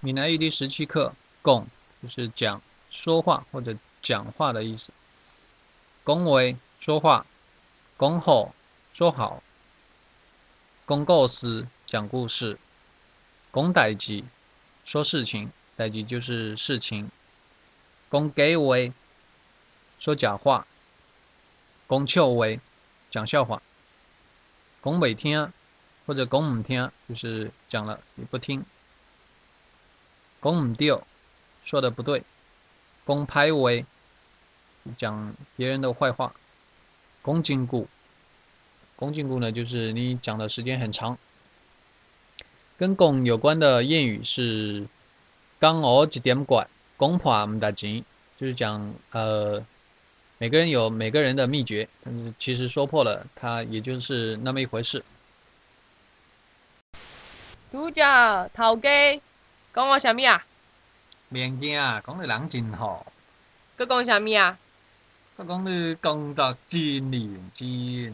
闽南语第十七课，讲就是讲说话或者讲话的意思。恭维说话，恭候说好，讲故事讲故事，讲代记说事情，代记就是事情。讲给为说假话，讲笑为讲笑话，讲未听或者讲唔听就是讲了你不听。公唔对，说的不对。公拍为讲别人的坏话。公禁锢，公禁锢呢，就是你讲的时间很长。跟公有关的谚语是“刚我一点管，公破唔得钱”，就是讲呃，每个人有每个人的秘诀，但是其实说破了，它也就是那么一回事。拄则头家讲我啥物啊？免惊，讲你人真好。佮讲啥物啊？佮讲你工作真认真。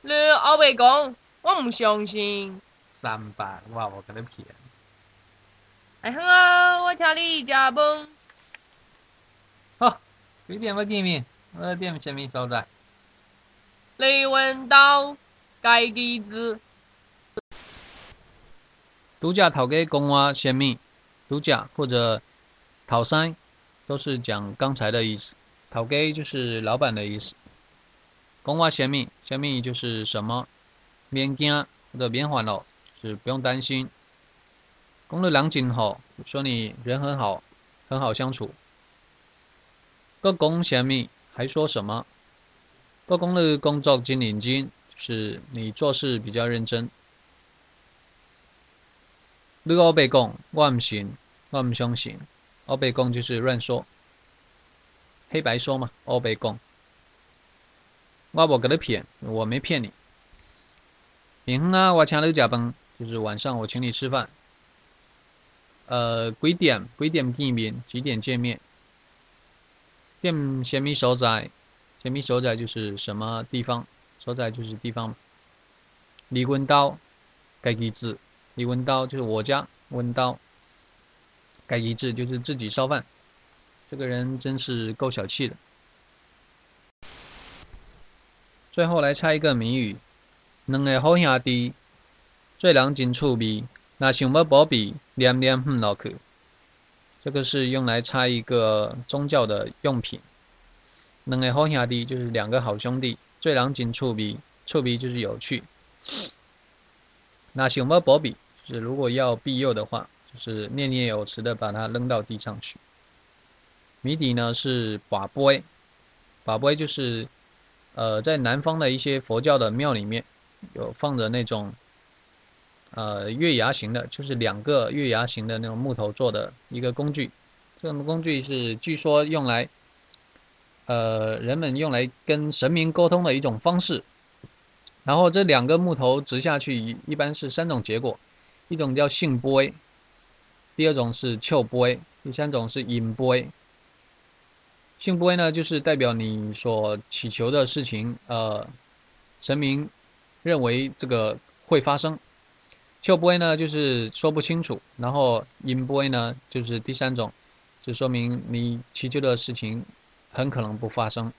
你后尾讲，我毋相信。三百，我无甲你骗。哎哼啊，我请你食饭。好，几点要见面？我点啥物所在？李文道，该机子。拄则头家讲我啥物？独家或者讨山，都是讲刚才的意思。讨给就是老板的意思。公话先命，先命就是什么？免惊或者免烦恼，是不用担心。公的良景好，说你人很好，很好相处。个公先命还说什么？个公的工作真认真，是你做事比较认真。你我白讲，我唔信，我唔相信。我白讲就是乱说，黑白说嘛。我白讲，我无甲你骗，我没骗你。明天啊，我请你食饭，就是晚上我请你吃饭。呃，几点？几点见面？几点见面？店什么所在？什么所在就是什么地方？所在就是地方。离婚刀，该几字？李文刀就是我家文刀，该一致就是自己烧饭，这个人真是够小气的。最后来猜一个谜语：两个好兄弟，做人真趣味，那想要保庇，念念哼落去。这个是用来猜一个宗教的用品。两个好兄弟就是两个好兄弟，做人真趣味，趣味就是有趣。那想要保庇。是如果要庇佑的话，就是念念有词的把它扔到地上去。谜底呢是把杯，把杯就是，呃，在南方的一些佛教的庙里面有放着那种，呃，月牙形的，就是两个月牙形的那种木头做的一个工具。这种工具是据说用来，呃，人们用来跟神明沟通的一种方式。然后这两个木头直下去，一般是三种结果。一种叫性波，第二种是丘波，第三种是引波。性波呢，就是代表你所祈求的事情，呃，神明认为这个会发生。丘波呢，就是说不清楚。然后引波呢，就是第三种，就说明你祈求的事情很可能不发生。